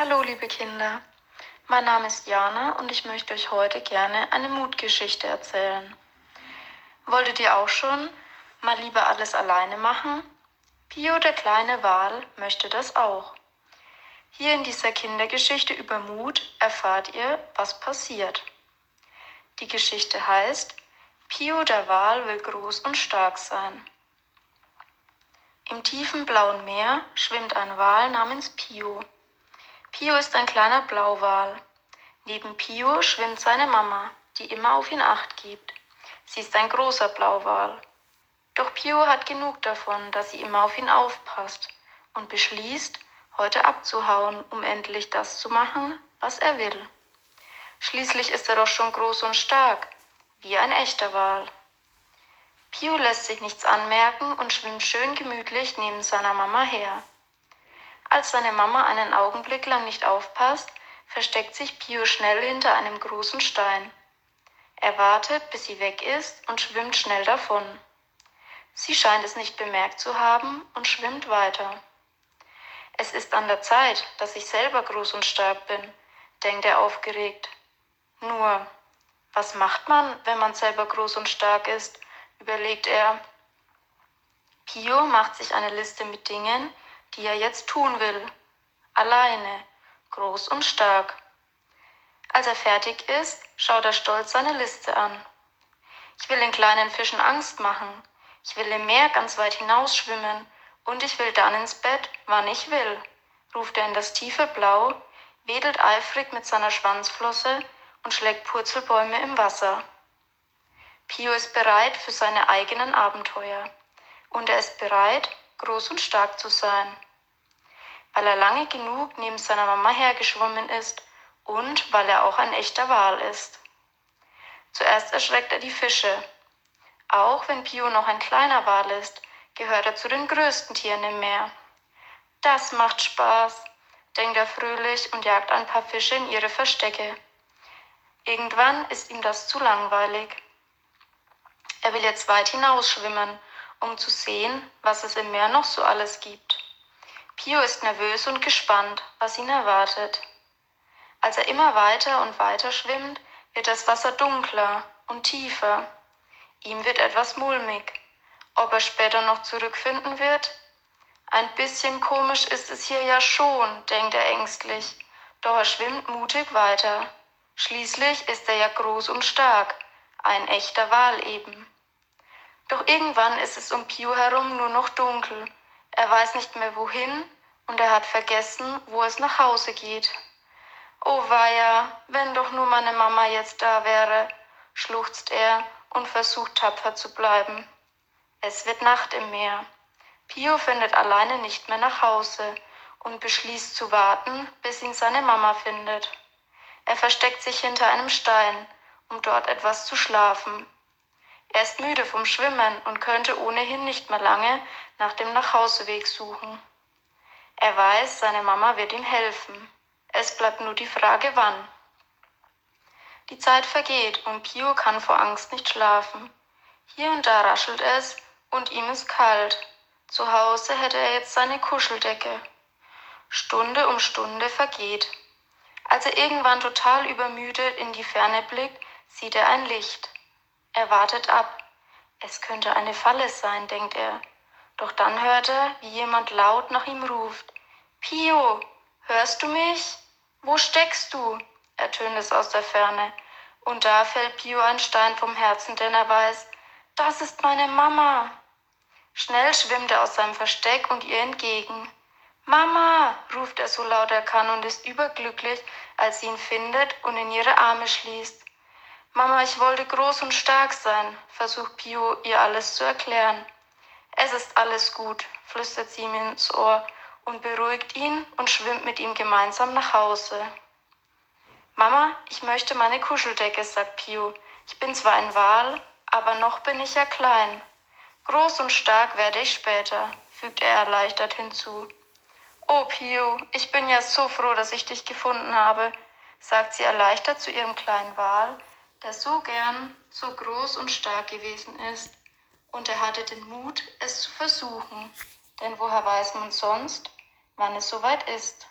Hallo liebe Kinder, mein Name ist Jana und ich möchte euch heute gerne eine Mutgeschichte erzählen. Wolltet ihr auch schon mal lieber alles alleine machen? Pio der kleine Wal möchte das auch. Hier in dieser Kindergeschichte über Mut erfahrt ihr, was passiert. Die Geschichte heißt Pio der Wal will groß und stark sein. Im tiefen blauen Meer schwimmt ein Wal namens Pio. Pio ist ein kleiner Blauwal. Neben Pio schwimmt seine Mama, die immer auf ihn acht gibt. Sie ist ein großer Blauwal. Doch Pio hat genug davon, dass sie immer auf ihn aufpasst und beschließt, heute abzuhauen, um endlich das zu machen, was er will. Schließlich ist er doch schon groß und stark, wie ein echter Wal. Pio lässt sich nichts anmerken und schwimmt schön gemütlich neben seiner Mama her. Als seine Mama einen Augenblick lang nicht aufpasst, versteckt sich Pio schnell hinter einem großen Stein. Er wartet, bis sie weg ist und schwimmt schnell davon. Sie scheint es nicht bemerkt zu haben und schwimmt weiter. Es ist an der Zeit, dass ich selber groß und stark bin, denkt er aufgeregt. Nur, was macht man, wenn man selber groß und stark ist, überlegt er. Pio macht sich eine Liste mit Dingen, die er jetzt tun will. Alleine, groß und stark. Als er fertig ist, schaut er stolz seine Liste an. Ich will den kleinen Fischen Angst machen. Ich will im Meer ganz weit hinausschwimmen und ich will dann ins Bett, wann ich will, ruft er in das tiefe Blau, wedelt eifrig mit seiner Schwanzflosse und schlägt Purzelbäume im Wasser. Pio ist bereit für seine eigenen Abenteuer und er ist bereit, groß und stark zu sein, weil er lange genug neben seiner Mama hergeschwommen ist und weil er auch ein echter Wal ist. Zuerst erschreckt er die Fische. Auch wenn Pio noch ein kleiner Wal ist, gehört er zu den größten Tieren im Meer. Das macht Spaß, denkt er fröhlich und jagt ein paar Fische in ihre Verstecke. Irgendwann ist ihm das zu langweilig. Er will jetzt weit hinausschwimmen um zu sehen, was es im Meer noch so alles gibt. Pio ist nervös und gespannt, was ihn erwartet. Als er immer weiter und weiter schwimmt, wird das Wasser dunkler und tiefer. Ihm wird etwas mulmig. Ob er später noch zurückfinden wird? Ein bisschen komisch ist es hier ja schon, denkt er ängstlich. Doch er schwimmt mutig weiter. Schließlich ist er ja groß und stark, ein echter Wal eben. Doch irgendwann ist es um Pio herum nur noch dunkel. Er weiß nicht mehr wohin und er hat vergessen, wo es nach Hause geht. Oh weia, wenn doch nur meine Mama jetzt da wäre, schluchzt er und versucht tapfer zu bleiben. Es wird Nacht im Meer. Pio findet alleine nicht mehr nach Hause und beschließt zu warten, bis ihn seine Mama findet. Er versteckt sich hinter einem Stein, um dort etwas zu schlafen. Er ist müde vom Schwimmen und könnte ohnehin nicht mehr lange nach dem Nachhauseweg suchen. Er weiß, seine Mama wird ihm helfen. Es bleibt nur die Frage, wann. Die Zeit vergeht und Pio kann vor Angst nicht schlafen. Hier und da raschelt es und ihm ist kalt. Zu Hause hätte er jetzt seine Kuscheldecke. Stunde um Stunde vergeht. Als er irgendwann total übermüdet in die Ferne blickt, sieht er ein Licht. Er wartet ab. Es könnte eine Falle sein, denkt er. Doch dann hört er, wie jemand laut nach ihm ruft. Pio, hörst du mich? Wo steckst du? ertönt es aus der Ferne. Und da fällt Pio ein Stein vom Herzen, denn er weiß, das ist meine Mama. Schnell schwimmt er aus seinem Versteck und ihr entgegen. Mama, ruft er so laut er kann und ist überglücklich, als sie ihn findet und in ihre Arme schließt. Mama, ich wollte groß und stark sein, versucht Pio ihr alles zu erklären. Es ist alles gut, flüstert sie ihm ins Ohr und beruhigt ihn und schwimmt mit ihm gemeinsam nach Hause. Mama, ich möchte meine Kuscheldecke, sagt Pio. Ich bin zwar ein Wal, aber noch bin ich ja klein. Groß und stark werde ich später, fügt er erleichtert hinzu. Oh, Pio, ich bin ja so froh, dass ich dich gefunden habe, sagt sie erleichtert zu ihrem kleinen Wal, der so gern so groß und stark gewesen ist, und er hatte den Mut, es zu versuchen, denn woher weiß man sonst, wann es soweit ist?